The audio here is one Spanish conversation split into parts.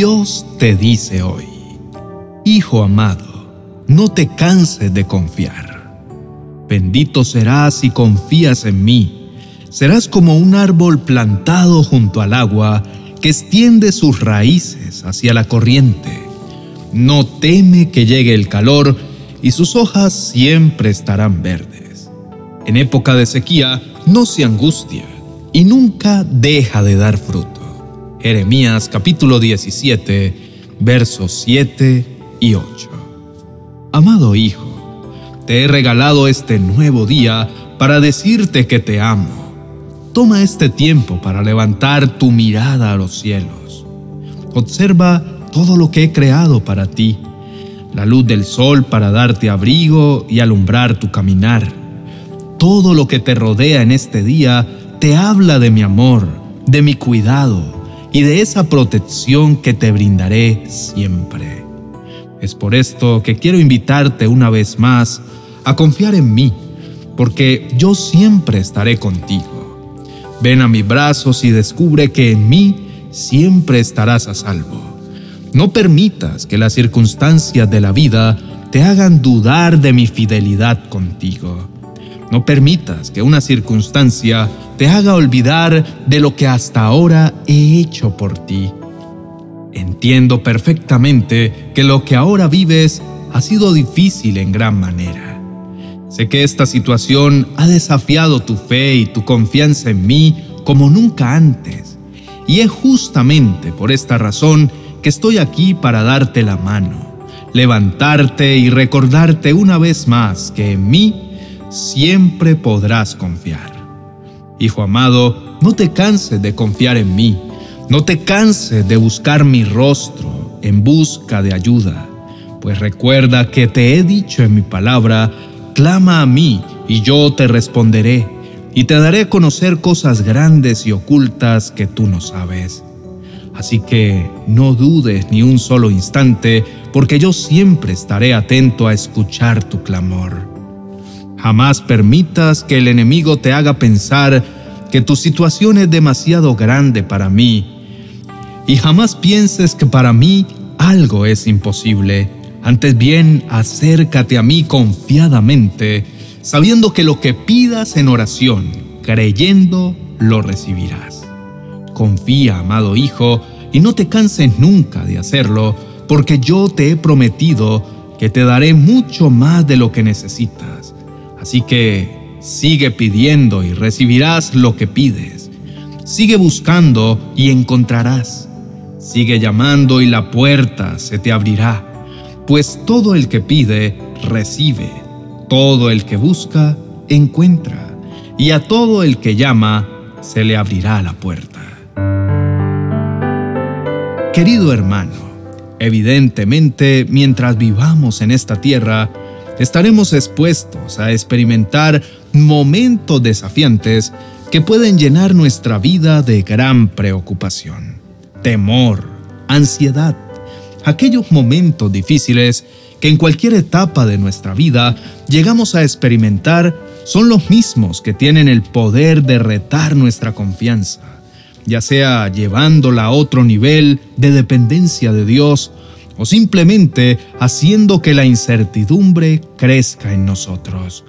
Dios te dice hoy, Hijo amado, no te canses de confiar. Bendito serás si confías en mí. Serás como un árbol plantado junto al agua que extiende sus raíces hacia la corriente. No teme que llegue el calor y sus hojas siempre estarán verdes. En época de sequía no se angustia y nunca deja de dar fruto. Jeremías capítulo 17, versos 7 y 8. Amado Hijo, te he regalado este nuevo día para decirte que te amo. Toma este tiempo para levantar tu mirada a los cielos. Observa todo lo que he creado para ti, la luz del sol para darte abrigo y alumbrar tu caminar. Todo lo que te rodea en este día te habla de mi amor, de mi cuidado, y de esa protección que te brindaré siempre. Es por esto que quiero invitarte una vez más a confiar en mí, porque yo siempre estaré contigo. Ven a mis brazos y descubre que en mí siempre estarás a salvo. No permitas que las circunstancias de la vida te hagan dudar de mi fidelidad contigo. No permitas que una circunstancia te haga olvidar de lo que hasta ahora he hecho por ti. Entiendo perfectamente que lo que ahora vives ha sido difícil en gran manera. Sé que esta situación ha desafiado tu fe y tu confianza en mí como nunca antes. Y es justamente por esta razón que estoy aquí para darte la mano, levantarte y recordarte una vez más que en mí siempre podrás confiar. Hijo amado, no te canses de confiar en mí, no te canses de buscar mi rostro en busca de ayuda, pues recuerda que te he dicho en mi palabra, clama a mí y yo te responderé, y te daré a conocer cosas grandes y ocultas que tú no sabes. Así que no dudes ni un solo instante, porque yo siempre estaré atento a escuchar tu clamor. Jamás permitas que el enemigo te haga pensar que tu situación es demasiado grande para mí. Y jamás pienses que para mí algo es imposible. Antes bien, acércate a mí confiadamente, sabiendo que lo que pidas en oración, creyendo, lo recibirás. Confía, amado Hijo, y no te canses nunca de hacerlo, porque yo te he prometido que te daré mucho más de lo que necesitas Así que sigue pidiendo y recibirás lo que pides. Sigue buscando y encontrarás. Sigue llamando y la puerta se te abrirá. Pues todo el que pide, recibe. Todo el que busca, encuentra. Y a todo el que llama, se le abrirá la puerta. Querido hermano, evidentemente mientras vivamos en esta tierra, estaremos expuestos a experimentar momentos desafiantes que pueden llenar nuestra vida de gran preocupación, temor, ansiedad, aquellos momentos difíciles que en cualquier etapa de nuestra vida llegamos a experimentar son los mismos que tienen el poder de retar nuestra confianza, ya sea llevándola a otro nivel de dependencia de Dios o simplemente haciendo que la incertidumbre crezca en nosotros.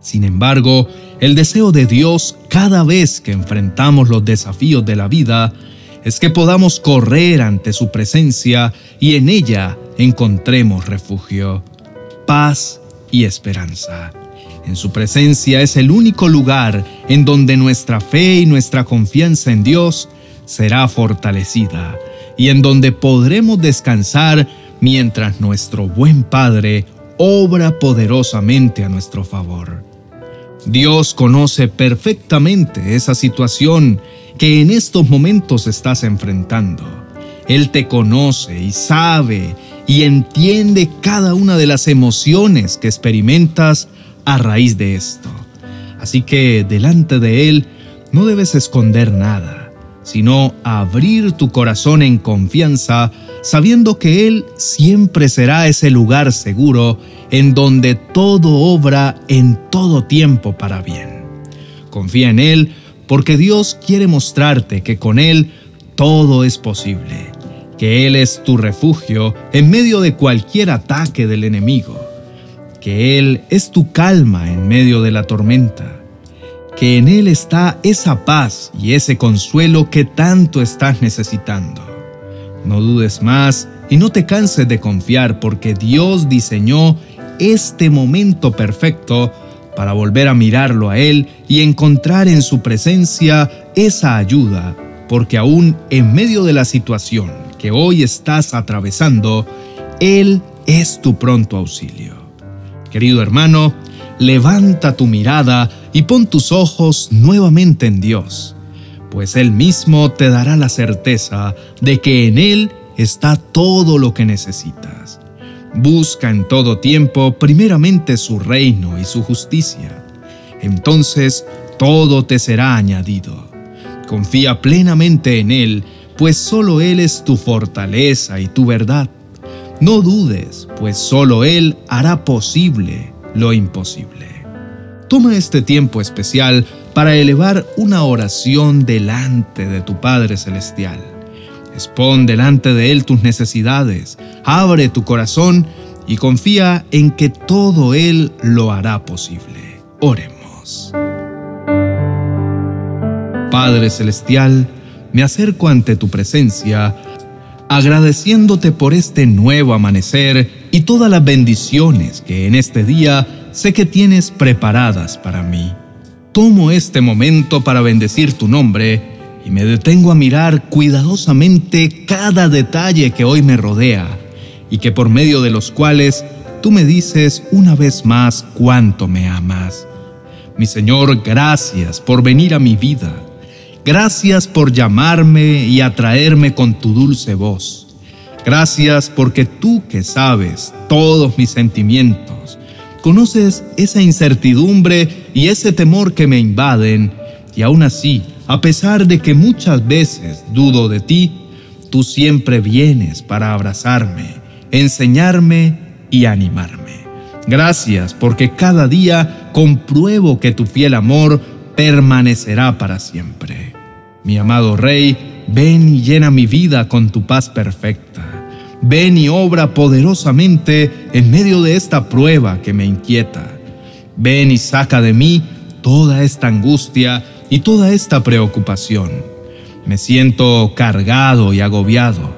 Sin embargo, el deseo de Dios cada vez que enfrentamos los desafíos de la vida es que podamos correr ante su presencia y en ella encontremos refugio, paz y esperanza. En su presencia es el único lugar en donde nuestra fe y nuestra confianza en Dios será fortalecida y en donde podremos descansar mientras nuestro buen Padre obra poderosamente a nuestro favor. Dios conoce perfectamente esa situación que en estos momentos estás enfrentando. Él te conoce y sabe y entiende cada una de las emociones que experimentas a raíz de esto. Así que delante de Él no debes esconder nada sino abrir tu corazón en confianza, sabiendo que Él siempre será ese lugar seguro en donde todo obra en todo tiempo para bien. Confía en Él porque Dios quiere mostrarte que con Él todo es posible. que Él es tu refugio en medio de cualquier ataque del enemigo, que Él es tu calma en medio de la tormenta, que en Él está esa paz y ese consuelo que tanto estás necesitando. No dudes más y no te canses de confiar porque Dios diseñó este momento perfecto para volver a mirarlo a Él y encontrar en su presencia esa ayuda, porque aún en medio de la situación que hoy estás atravesando, Él es tu pronto auxilio. Querido hermano, levanta tu mirada y pon tus ojos nuevamente en Dios, pues Él mismo te dará la certeza de que en Él está todo lo que necesitas. Busca en todo tiempo primeramente su reino y su justicia. Entonces todo te será añadido. Confía plenamente en Él, pues solo Él es tu fortaleza y tu verdad. No dudes, pues solo Él hará posible lo imposible. Toma este tiempo especial para elevar una oración delante de tu Padre Celestial Expon delante de Él tus necesidades, abre tu corazón y confía en que todo Él lo hará posible. Oremos. Padre Celestial, me acerco ante tu presencia, agradeciéndote por este nuevo amanecer y todas las bendiciones que en este día sé que tienes preparadas para mí. Tomo este momento para bendecir tu nombre y me detengo a mirar cuidadosamente cada detalle que hoy me rodea y que por medio de los cuales tú me dices una vez más cuánto me amas. Mi Señor, gracias por venir a mi vida. Gracias por llamarme y atraerme con tu dulce voz. Gracias porque tú que sabes todos mis sentimientos, conoces esa incertidumbre y ese temor que me invaden y aún así a pesar de que muchas veces dudo de ti, tú siempre vienes para abrazarme, enseñarme y animarme. Gracias porque cada día compruebo que tu fiel amor permanecerá para siempre. Mi amado Rey, ven y llena mi vida con tu paz perfecta. Ven y obra poderosamente en medio de esta prueba que me inquieta. Ven y saca de mí toda esta angustia y toda esta preocupación. Me siento cargado y agobiado.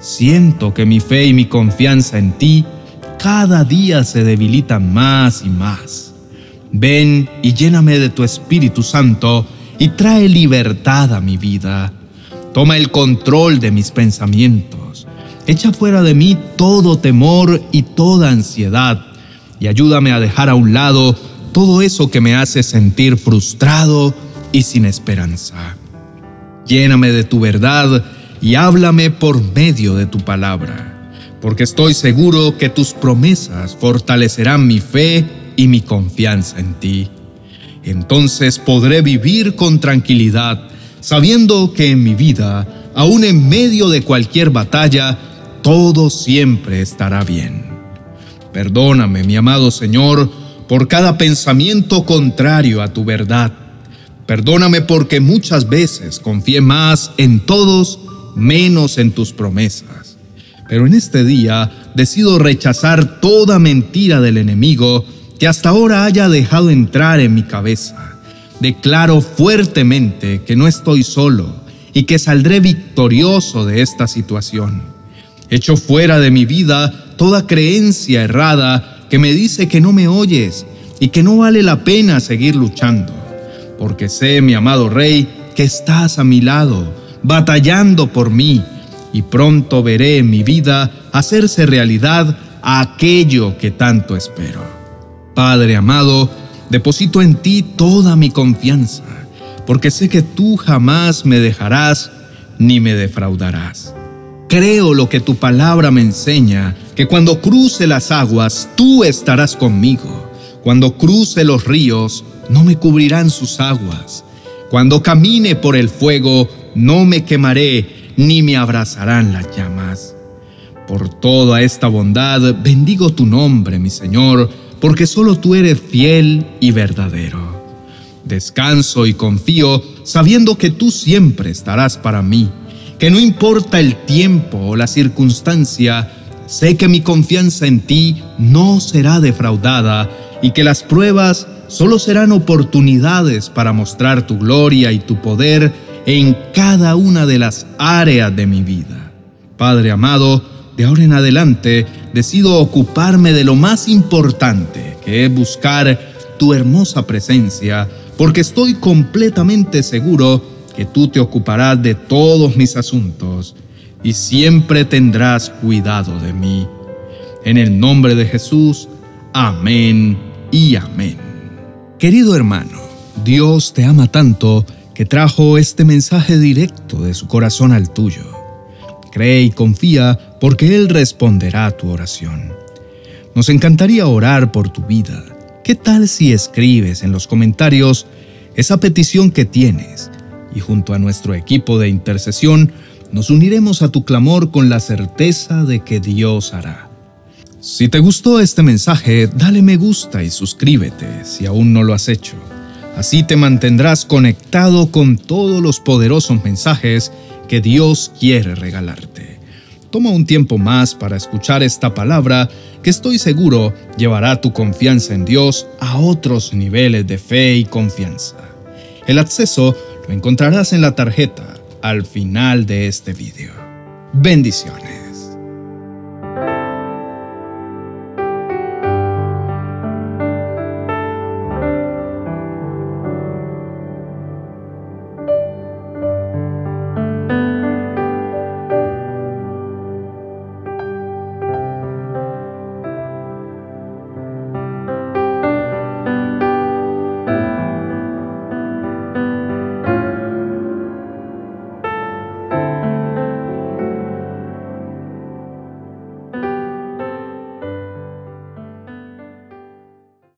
Siento que mi fe y mi confianza en ti cada día se debilitan más y más. Ven y lléname de tu Espíritu Santo y trae libertad a mi vida. Toma el control de mis pensamientos. Echa fuera de mí todo temor y toda ansiedad y ayúdame a dejar a un lado todo eso que me hace sentir frustrado y sin esperanza. Lléname de tu verdad y háblame por medio de tu palabra, porque estoy seguro que tus promesas fortalecerán mi fe y mi confianza en ti. Entonces podré vivir con tranquilidad, sabiendo que en mi vida, aun en medio de cualquier batalla, todo siempre estará bien. Perdóname, mi amado Señor, por cada pensamiento contrario a tu verdad Perdóname porque muchas veces confié más en todos menos en tus promesas. Pero en este día decido rechazar toda mentira del enemigo que hasta ahora haya dejado entrar en mi cabeza. Declaro fuertemente que no estoy solo y que saldré victorioso de esta situación. Echo fuera de mi vida toda creencia errada que me dice que no me oyes y que no vale la pena seguir luchando porque sé, mi amado Rey, que estás a mi lado, batallando por mí, y pronto veré en mi vida hacerse realidad aquello que tanto espero. Padre amado, deposito en ti toda mi confianza, porque sé que tú jamás me dejarás ni me defraudarás. Creo lo que tu palabra me enseña, que cuando cruce las aguas, tú estarás conmigo. Cuando cruce los ríos, no me cubrirán sus aguas. Cuando camine por el fuego, no me quemaré, ni me abrazarán las llamas. Por toda esta bondad, bendigo tu nombre, mi Señor, porque solo tú eres fiel y verdadero. Descanso y confío, sabiendo que tú siempre estarás para mí, que no importa el tiempo o la circunstancia, sé que mi confianza en ti no será defraudada y que las pruebas solo serán oportunidades para mostrar tu gloria y tu poder en cada una de las áreas de mi vida. Padre amado, de ahora en adelante decido ocuparme de lo más importante, que es buscar tu hermosa presencia, porque estoy completamente seguro que tú te ocuparás de todos mis asuntos y siempre tendrás cuidado de mí. En el nombre de Jesús, amén y amén. Querido hermano, Dios te ama tanto que trajo este mensaje directo de su corazón al tuyo. Cree y confía porque Él responderá a tu oración. Nos encantaría orar por tu vida. ¿Qué tal si escribes en los comentarios esa petición que tienes y junto a nuestro equipo de intercesión nos uniremos a tu clamor con la certeza de que Dios hará? Si te gustó este mensaje, dale me gusta y suscríbete si aún no lo has hecho. Así te mantendrás conectado con todos los poderosos mensajes que Dios quiere regalarte. Toma un tiempo más para escuchar esta palabra que estoy seguro llevará tu confianza en Dios a otros niveles de fe y confianza. El acceso encontrarás en la tarjeta al final de este video. Bendiciones.